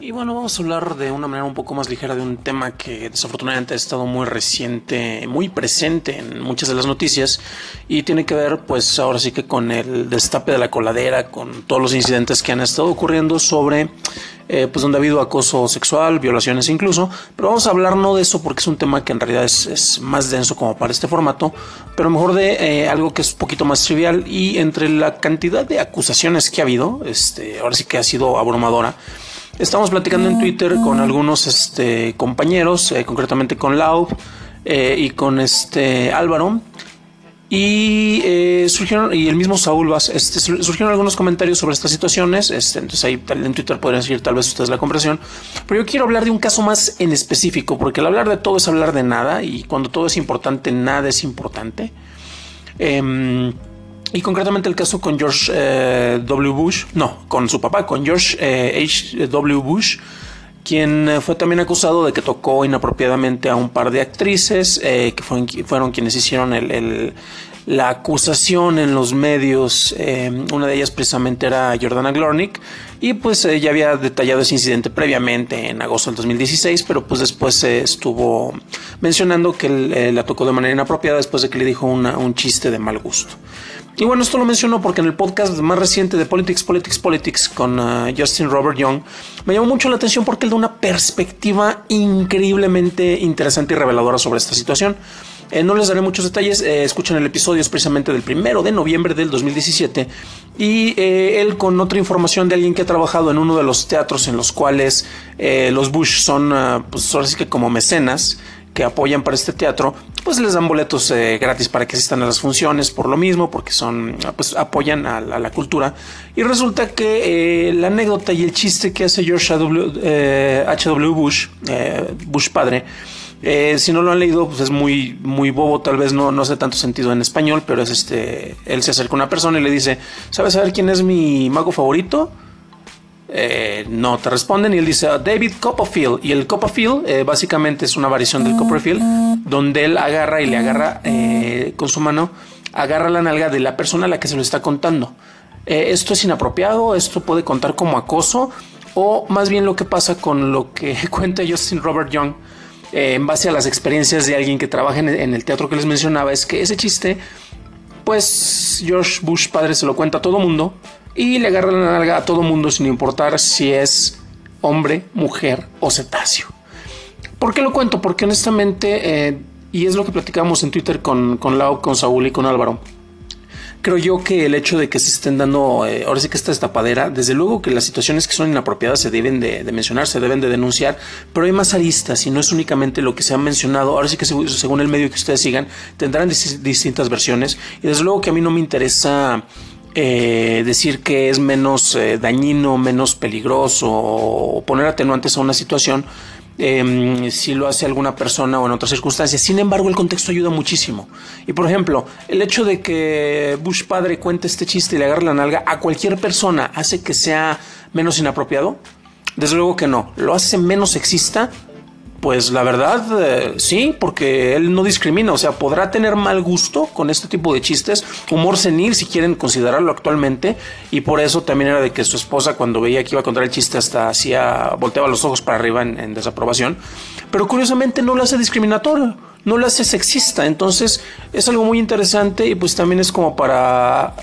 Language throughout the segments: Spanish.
Y bueno, vamos a hablar de una manera un poco más ligera de un tema que desafortunadamente ha estado muy reciente, muy presente en muchas de las noticias y tiene que ver pues ahora sí que con el destape de la coladera, con todos los incidentes que han estado ocurriendo sobre eh, pues donde ha habido acoso sexual, violaciones incluso, pero vamos a hablar no de eso porque es un tema que en realidad es, más denso como para este formato, pero mejor de eh, algo que es un poquito más trivial y entre la cantidad de acusaciones que ha habido, este, ahora sí que ha sido abrumadora, Estamos platicando en Twitter con algunos este, compañeros, eh, concretamente con Lau eh, y con este Álvaro. Y eh, surgieron, y el mismo Saúl este, surgieron algunos comentarios sobre estas situaciones. Este, entonces ahí en Twitter podrían decir tal vez ustedes la comprensión. Pero yo quiero hablar de un caso más en específico, porque el hablar de todo es hablar de nada, y cuando todo es importante, nada es importante. Em, y concretamente el caso con George eh, W. Bush, no, con su papá, con George eh, H. W. Bush, quien eh, fue también acusado de que tocó inapropiadamente a un par de actrices, que fueron, quienes hicieron la acusación en los medios. una de ellas precisamente era Jordana Glornick. Y pues ya había detallado ese incidente previamente en agosto del 2016, pero pues después se estuvo mencionando que la tocó de manera inapropiada después de que le dijo un chiste de mal gusto. Y bueno, esto lo menciono porque en el podcast más reciente de Politics, Politics, Politics con uh, Justin Robert Young, me llamó mucho la atención porque él da una perspectiva increíblemente interesante y reveladora sobre esta situación. Eh, no les daré muchos detalles, eh, escuchen el episodio, es precisamente del primero de noviembre del 2017. Y eh, él con otra información de alguien que ha trabajado en uno de los teatros en los cuales los Bush son, uh, pues ahora sí que como mecenas, que apoyan para este teatro, pues les dan boletos eh, gratis para que asistan a las funciones por lo mismo, porque son, pues apoyan a, la cultura. Y resulta que eh, la anécdota y el chiste que hace George H.W. Eh, Bush, Bush padre, si no lo han leído, pues es muy, muy bobo, tal vez no, no hace tanto sentido en español, pero es este, él se acerca a una persona y le dice, ¿sabes saber quién es mi mago favorito? Eh, no te responden y él dice David Copperfield y el Copperfield eh, básicamente es una variación del Copperfield donde él agarra y le agarra eh, con su mano agarra la nalga de la persona a la que se lo está contando. Esto es inapropiado esto puede contar como acoso o más bien lo que pasa con lo que cuenta Justin Robert Young en base a las experiencias de alguien que trabaja en el teatro que les mencionaba es que ese chiste pues George Bush padre se lo cuenta a todo mundo y le agarra la nalga a todo mundo sin importar si es hombre, mujer o cetáceo. ¿Por qué lo cuento? Porque honestamente, eh, y es lo que platicamos en Twitter con, con Lau, con Saúl y con Álvaro, creo yo que el hecho de que se estén dando, eh, ahora sí que esta destapadera, desde luego que las situaciones que son inapropiadas se deben de, mencionar, se deben de denunciar, pero hay más aristas y no es únicamente lo que se ha mencionado. Ahora sí que según el medio que ustedes sigan, tendrán distintas versiones y desde luego que a mí no me interesa eh, decir que es menos eh, dañino, menos peligroso o poner atenuantes a una situación em, si lo hace alguna persona o en otras circunstancias. Sin embargo, el contexto ayuda muchísimo. Y por ejemplo, el hecho de que Bush padre cuente este chiste y le agarre la nalga a cualquier persona hace que sea menos inapropiado. Desde luego que no. Lo hace menos sexista pues la verdad, eh, sí, porque él no discrimina, o sea, podrá tener mal gusto con este tipo de chistes, humor senil si quieren considerarlo actualmente, y por eso también era de que su esposa cuando veía que iba a contar el chiste hasta hacía, volteaba los ojos para arriba en, desaprobación, pero curiosamente no lo hace discriminatorio, no lo hace sexista, entonces es algo muy interesante y pues también es como para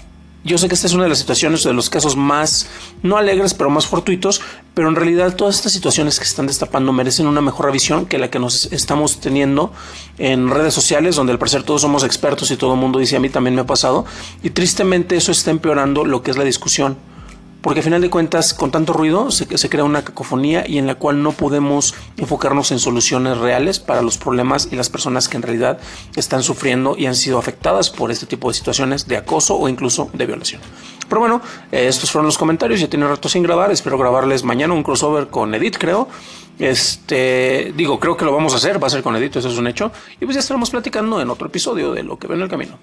yo sé que esta es una de las situaciones, de los casos más, no alegres, pero más fortuitos, pero en realidad todas estas situaciones que están destapando merecen una mejor revisión que la que nos estamos teniendo en redes sociales, donde al parecer todos somos expertos y todo el mundo dice a mí también me ha pasado, y tristemente eso está empeorando lo que es la discusión porque a final de cuentas con tanto ruido se, crea una cacofonía y en la cual no podemos enfocarnos en soluciones reales para los problemas y las personas que en realidad están sufriendo y han sido afectadas por este tipo de situaciones de acoso o incluso de violación. Pero bueno, eh, estos fueron los comentarios, ya tiene rato sin grabar, espero grabarles mañana un crossover con Edith creo. Este, digo, creo que lo vamos a hacer, va a ser con Edith, eso es un hecho. Y pues ya estaremos platicando en otro episodio de lo que ve en el camino.